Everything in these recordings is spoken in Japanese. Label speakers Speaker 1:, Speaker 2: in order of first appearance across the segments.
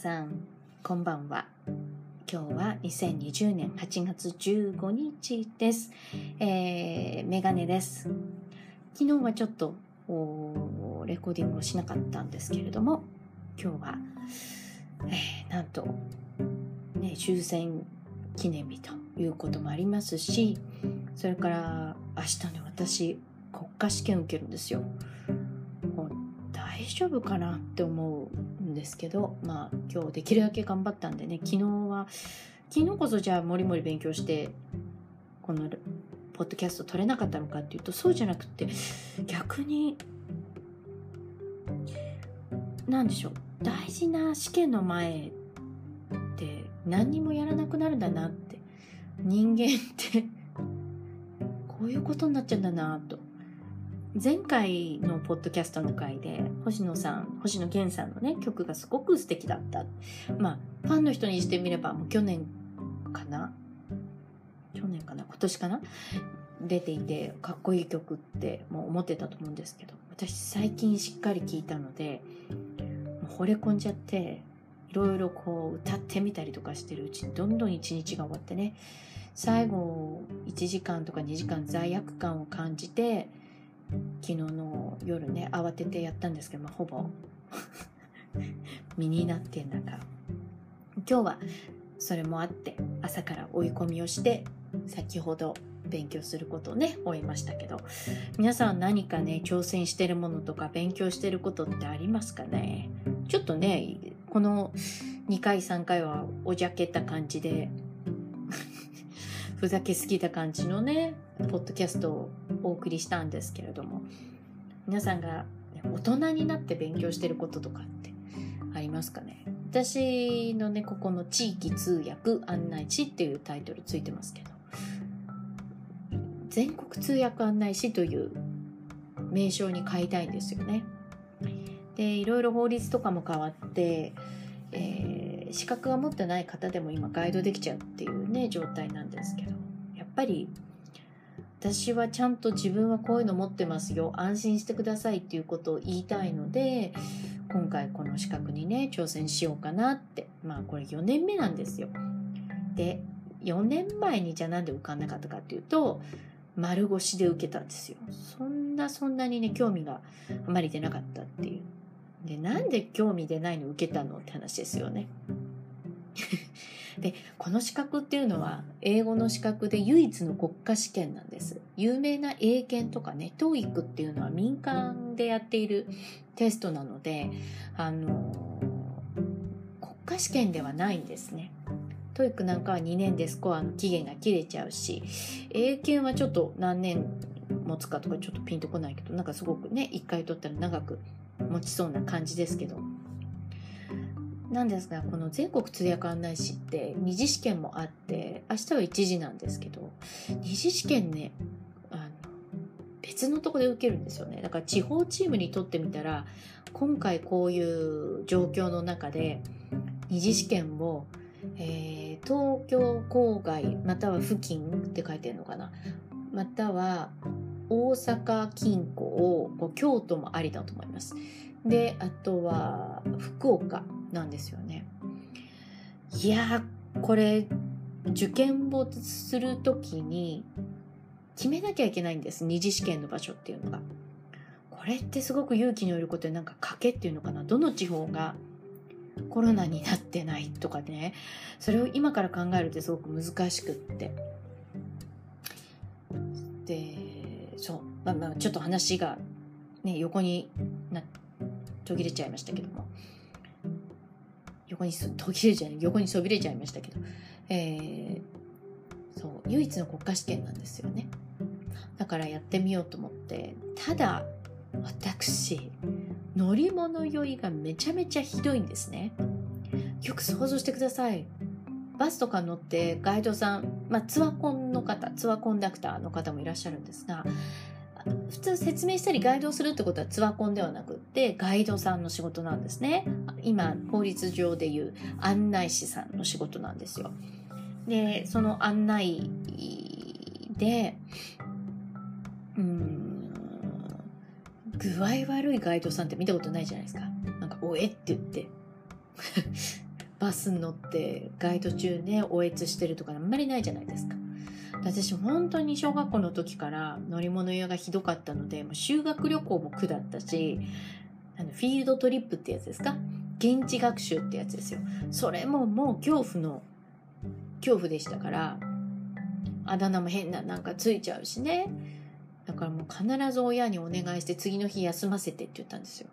Speaker 1: さん、こんばんは。今日は2020年8月15日です。えー、メガネです。昨日はちょっとレコーディングをしなかったんですけれども、今日は、えー、なんと、ね、終戦記念日ということもありますし、それから明日ね、私、国家試験受けるんですよ。大丈夫かなって思うんですけど、まあ今日できるだけ頑張ったんでね、昨日は、昨日こそじゃあもりもり勉強して、このポッドキャスト撮れなかったのかっていうと、そうじゃなくて、逆に、なんでしょう、大事な試験の前って何にもやらなくなるんだなって、人間ってこういうことになっちゃうんだなと。前回のポッドキャストの回で星野さん星野源さんのね曲がすごく素敵だった。まあファンの人にしてみればもう去年かな？去年かな？今年かな？出ていてかっこいい曲ってもう思ってたと思うんですけど私最近しっかり聴いたのでもう惚れ込んじゃっていろいろこう歌ってみたりとかしてるうちにどんどん一日が終わってね最後1時間とか2時間罪悪感を感じて昨日の夜ね慌ててやったんですけど、まあ、ほぼ。身になってんだか今日はそれもあって朝から追い込みをして先ほど勉強することをね終えましたけど。皆さん何かね挑戦してるものとか勉強してることってありますかね？ちょっとねこの2回3回はおじゃけた感じでふざけすぎた感じのねポッドキャストをお送りしたんですけれども皆さんが大人になって勉強してることとかってありますかね？私のねここの地域通訳案内士っていうタイトルついてますけど全国通訳案内士という名称に変えたいんですよね。でいろいろ法律とかも変わって、えー、資格が持ってない方でも今ガイドできちゃうっていうね状態なんですけど。やっぱり私はちゃんと自分はこういうの持ってますよ安心してくださいっていうことを言いたいので今回この資格にね挑戦しようかなってまあこれ4年目なんですよ。で4年前にじゃあなんで受かんなかったかっていうと丸腰で受けたんですよ。そんなそんなにね興味があまり出なかったっていう。でなんで興味出ないの受けたのって話ですよね。でこの資格っていうのは英語の資格で唯一の国家試験なんです。有名な英検とかね TOEIC っていうのは民間でやっているテストなのであの国家試験ではないんですね。TOEIC なんかは2年でスコアの期限が切れちゃうし英検はちょっと何年持つかとかちょっとピンとこないけどなんかすごくね1回取ったら長く持ちそうな感じですけど。なんですがこの全国通訳案内士って二次試験もあって明日は一次なんですけど二次試験ねあの別のとこで受けるんですよね。だから地方チームにとってみたら今回こういう状況の中で二次試験を、えー、東京郊外または付近って書いてるのかな。または大阪近郊京都もありだと思います。であとは福岡なんですよね。いやこれ受験をする時に決めなきゃいけないんです。二次試験の場所っていうのが。これってすごく勇気のいることでなんか賭けっていうのかな。どの地方がコロナになってないとかね。それを今から考えるってすごく難しくって。でまあまあちょっと話がね横にな途切れちゃいましたけども。横に途切れちゃい横にそびれちゃいましたけど、えー、そう唯一の国家試験なんですよね。だからやってみようと思って。ただ私乗り物酔いがめちゃめちゃひどいんですね。よく想像してください。バスとか乗ってガイドさん、まあ、ツアコンの方ツアコンダクターの方もいらっしゃるんですが普通説明したりガイドをするってことはツアコンではなくってガイドさんの仕事なんですね。今法律上でいう案内士さんの仕事なんですよ。でその案内でうん具合悪いガイドさんって見たことないじゃないですか。なんか「おえ」って言って。バスに乗ってガイド中ね、おえつしてるとかあんまりないじゃないですか。私本当に小学校の時から乗り物屋がひどかったので、修学旅行も苦だったし、あのフィールドトリップってやつですか？現地学習ってやつですよ。それももう恐怖の恐怖でしたから、あだ名も変ななんかついちゃうしね。だからもう必ず親にお願いして次の日休ませてって言ったんですよ。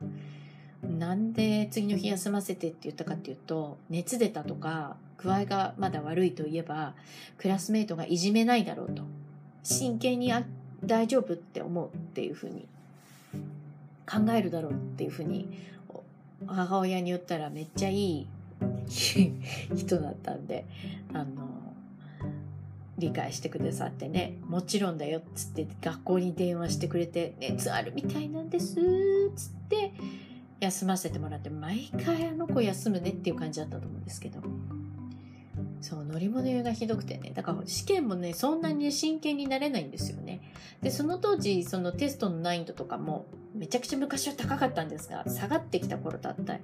Speaker 1: なんで次の日休ませてって言ったかっていうと、熱出たとか、具合がまだ悪いといえば、クラスメートがいじめないだろうと。真剣に大丈夫って思うっていうふうに考えるだろうっていうふうに母親に言ったらめっちゃいい人だったんで、あの、理解してくださってね、もちろんだよっつって学校に電話してくれて、熱あるみたいなんですっつって、休ませてもらって、毎回あの子休むねっていう感じだったと思うんですけど。そう、乗り物酔いがひどくてね。だから試験もね、そんなに真剣になれないんですよね。で、その当時、そのテストの難易度とかも、めちゃくちゃ昔は高かったんですが、下がってきた頃だった、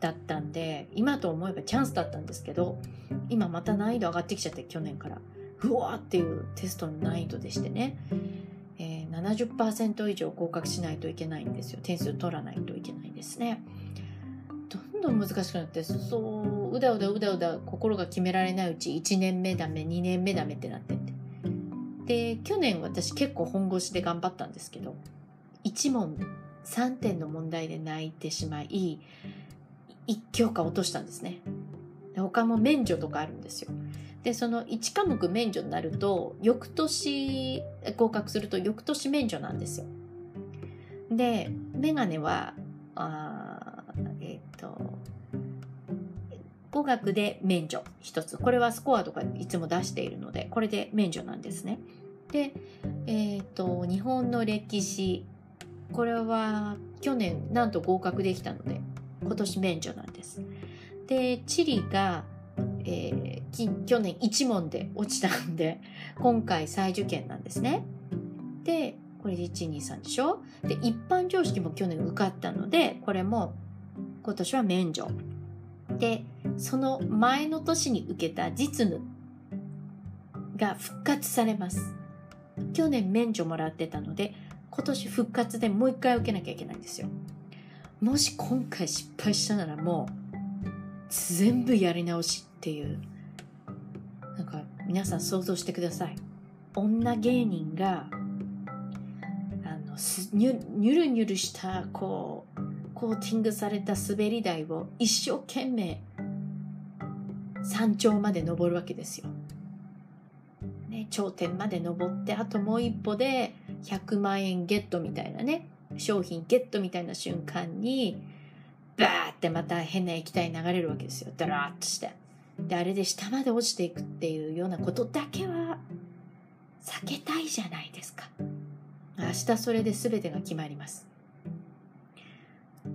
Speaker 1: だったんで、今と思えばチャンスだったんですけど、今また難易度上がってきちゃって、去年から。うわーっていうテストの難易度でしてね。70%以上合格しないといけないんですよ。点数取らないといけないですね。どんどん難しくなって、そう、うだうだうだうだ心が決められないうち1年目ダメ、2年目ダメってなってって。で、去年私結構本腰で頑張ったんですけど、1問3点の問題で泣いてしまい、1教科落としたんですね。他も免除とかあるんですよ。で、その1科目免除になると、翌年合格すると翌年免除なんですよ。で、メガネは、あえっ、ー、と、語学で免除一つ。これはスコアとかいつも出しているので、これで免除なんですね。で、えっ、ー、と、日本の歴史、これは去年なんと合格できたので、今年免除なんです。で、地理がえー、去年1問で落ちたんで、今回再受験なんですね。で、これで1、2、3でしょ？で、一般常識も去年受かったので、これも今年は免除。で、その前の年に受けた実務が復活されます。去年免除もらってたので、今年復活でもう一回受けなきゃいけないんですよ。もし今回失敗したならもう、全部やり直しっていうなんか皆さん想像してください女芸人があのニュニュルニュルしたこうコーティングされた滑り台を一生懸命山頂まで登るわけですよ。ね、頂点まで登ってあともう一歩で100万円ゲットみたいなね商品ゲットみたいな瞬間にバーってまた変な液体流れるわけですよ。ダラーッとして。で、あれで下まで落ちていくっていうようなことだけは避けたいじゃないですか。明日それで全てが決まります。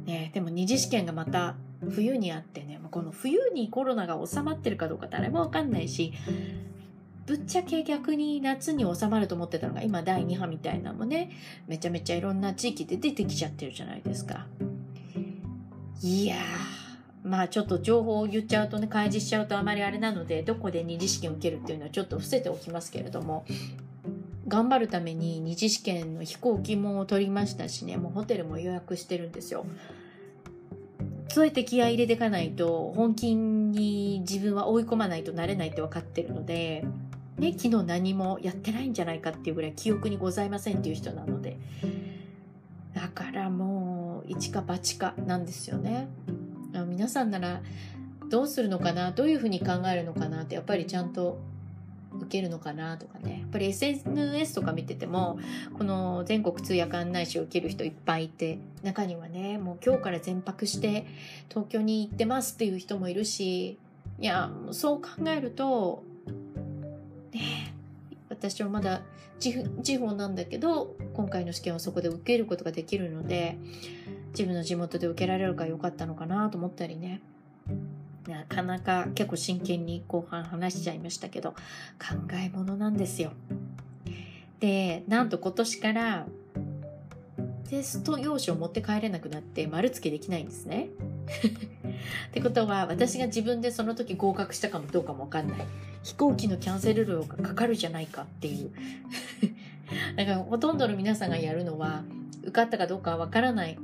Speaker 1: ね、でも二次試験がまた冬にあってね、この冬にコロナが収まってるかどうか誰もわかんないし、ぶっちゃけ逆に夏に収まると思ってたのが今第2波みたいなのもね、めちゃめちゃいろんな地域で出てきちゃってるじゃないですか。いやー、まあちょっと情報を言っちゃうとね、開示しちゃうとあまりあれなので、どこで二次試験を受けるっていうのはちょっと伏せておきますけれども、頑張るために二次試験の飛行機も取りましたしね、もうホテルも予約してるんですよ。そうやって気合い入れていかないと、本気に自分は追い込まないとなれないって分かってるので、ね、昨日何もやってないんじゃないかっていうぐらい記憶にございませんっていう人なので、だからもう一か八かなんですよね。皆さんならどうするのかな？どういうふうに考えるのかな？ってやっぱりちゃんと受けるのかなとかね。やっぱり SNS とか見てても、この全国通訳案内士を受ける人いっぱいいて、中にはね、もう今日から全泊して東京に行ってますっていう人もいるし、いや、そう考えると、私はまだ地方なんだけど、今回の試験はそこで受けることができるので、自分の地元で受けられるからよかったのかなと思ったりね。なかなか結構真剣に後半話しちゃいましたけど、考え物なんですよ。で、なんと今年からテスト用紙を持って帰れなくなって丸付けできないんですね。ってことは私が自分でその時合格したかもどうかもわかんない。飛行機のキャンセル料がかかるじゃないかっていう。だからほとんどの皆さんがやるのは受かったかどうかはわからない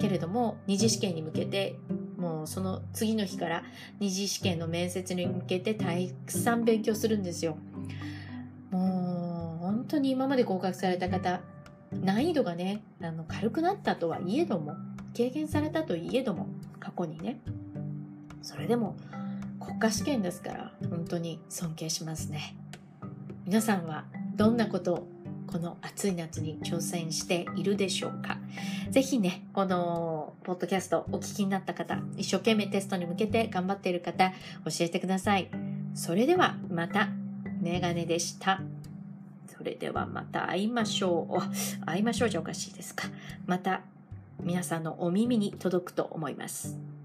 Speaker 1: けれども二次試験に向けてもうその次の日から二次試験の面接に向けてたくさん勉強するんですよ。もう本当に今まで合格された方難易度がねあの軽くなったとはいえども経験されたといえども過去にねそれでも国家試験ですから本当に尊敬しますね皆さんはどんなことをこの暑い夏に挑戦しているでしょうかぜひね、このポッドキャストお聞きになった方、一生懸命テストに向けて頑張っている方、教えてください。それではまた、メガネでした。それではまた会いましょう。会いましょうじゃおかしいですか。また皆さんのお耳に届くと思います。